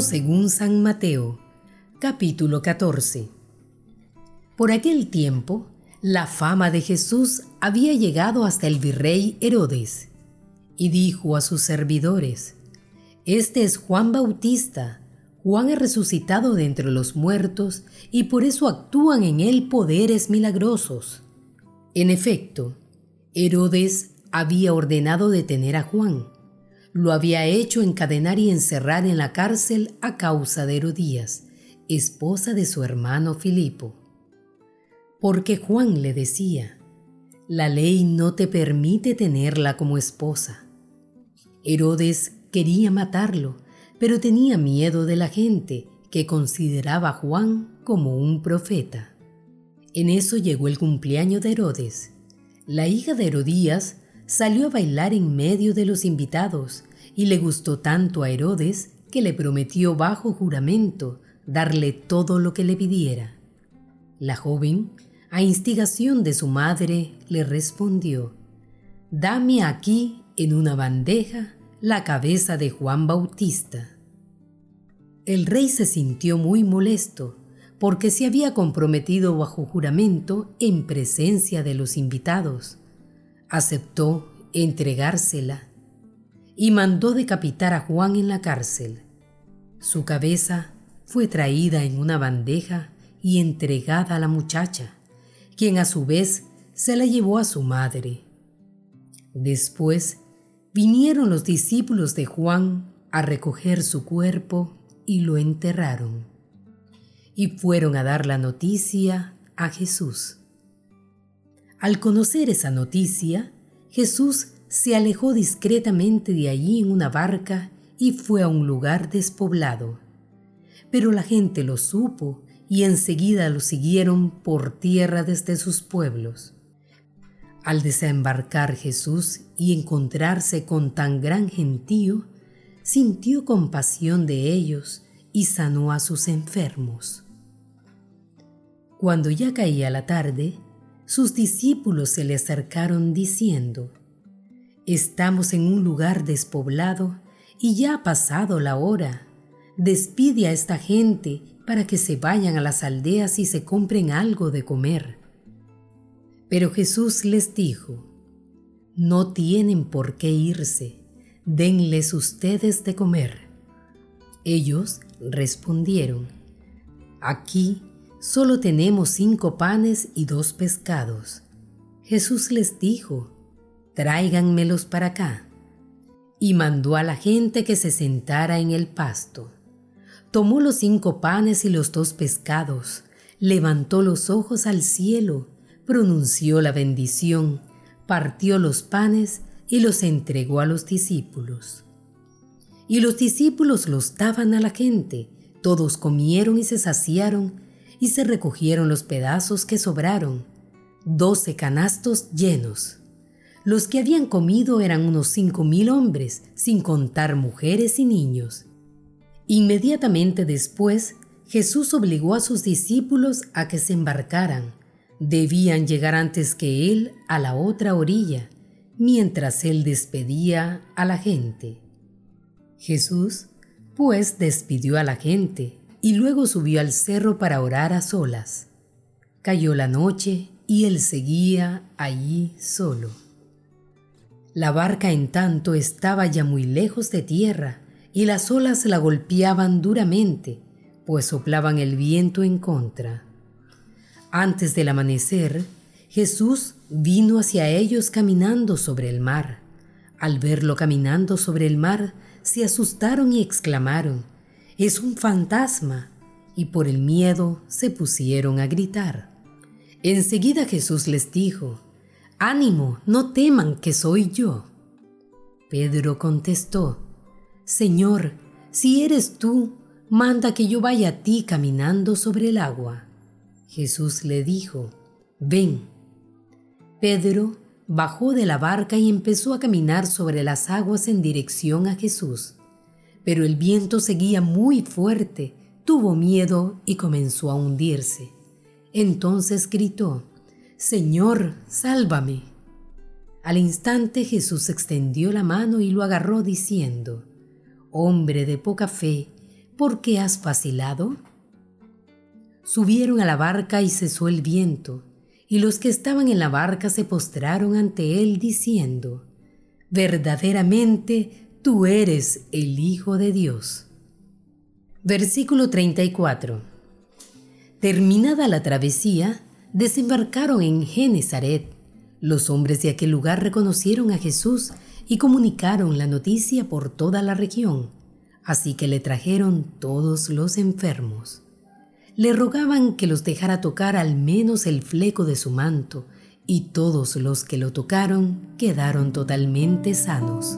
Según San Mateo, capítulo 14. Por aquel tiempo, la fama de Jesús había llegado hasta el virrey Herodes, y dijo a sus servidores, Este es Juan Bautista. Juan ha resucitado de entre los muertos, y por eso actúan en él poderes milagrosos. En efecto, Herodes había ordenado detener a Juan lo había hecho encadenar y encerrar en la cárcel a causa de Herodías, esposa de su hermano Filipo. Porque Juan le decía, la ley no te permite tenerla como esposa. Herodes quería matarlo, pero tenía miedo de la gente que consideraba a Juan como un profeta. En eso llegó el cumpleaños de Herodes. La hija de Herodías salió a bailar en medio de los invitados y le gustó tanto a Herodes que le prometió bajo juramento darle todo lo que le pidiera. La joven, a instigación de su madre, le respondió, Dame aquí en una bandeja la cabeza de Juan Bautista. El rey se sintió muy molesto porque se había comprometido bajo juramento en presencia de los invitados aceptó entregársela y mandó decapitar a Juan en la cárcel. Su cabeza fue traída en una bandeja y entregada a la muchacha, quien a su vez se la llevó a su madre. Después vinieron los discípulos de Juan a recoger su cuerpo y lo enterraron. Y fueron a dar la noticia a Jesús. Al conocer esa noticia, Jesús se alejó discretamente de allí en una barca y fue a un lugar despoblado. Pero la gente lo supo y enseguida lo siguieron por tierra desde sus pueblos. Al desembarcar Jesús y encontrarse con tan gran gentío, sintió compasión de ellos y sanó a sus enfermos. Cuando ya caía la tarde, sus discípulos se le acercaron diciendo, Estamos en un lugar despoblado y ya ha pasado la hora. Despide a esta gente para que se vayan a las aldeas y se compren algo de comer. Pero Jesús les dijo, No tienen por qué irse, denles ustedes de comer. Ellos respondieron, Aquí Solo tenemos cinco panes y dos pescados. Jesús les dijo, tráiganmelos para acá. Y mandó a la gente que se sentara en el pasto. Tomó los cinco panes y los dos pescados, levantó los ojos al cielo, pronunció la bendición, partió los panes y los entregó a los discípulos. Y los discípulos los daban a la gente, todos comieron y se saciaron, y se recogieron los pedazos que sobraron, doce canastos llenos. Los que habían comido eran unos cinco mil hombres, sin contar mujeres y niños. Inmediatamente después, Jesús obligó a sus discípulos a que se embarcaran. Debían llegar antes que Él a la otra orilla, mientras Él despedía a la gente. Jesús, pues, despidió a la gente y luego subió al cerro para orar a solas. Cayó la noche y él seguía allí solo. La barca en tanto estaba ya muy lejos de tierra y las olas la golpeaban duramente, pues soplaban el viento en contra. Antes del amanecer, Jesús vino hacia ellos caminando sobre el mar. Al verlo caminando sobre el mar, se asustaron y exclamaron, es un fantasma, y por el miedo se pusieron a gritar. Enseguida Jesús les dijo, Ánimo, no teman que soy yo. Pedro contestó, Señor, si eres tú, manda que yo vaya a ti caminando sobre el agua. Jesús le dijo, Ven. Pedro bajó de la barca y empezó a caminar sobre las aguas en dirección a Jesús pero el viento seguía muy fuerte, tuvo miedo y comenzó a hundirse. Entonces gritó, Señor, sálvame. Al instante Jesús extendió la mano y lo agarró diciendo, Hombre de poca fe, ¿por qué has vacilado? Subieron a la barca y cesó el viento, y los que estaban en la barca se postraron ante él diciendo, Verdaderamente tú eres el Hijo de Dios. Versículo 34. Terminada la travesía, desembarcaron en Genezaret. Los hombres de aquel lugar reconocieron a Jesús y comunicaron la noticia por toda la región, así que le trajeron todos los enfermos le rogaban que los dejara tocar al menos el fleco de su manto, y todos los que lo tocaron quedaron totalmente sanos.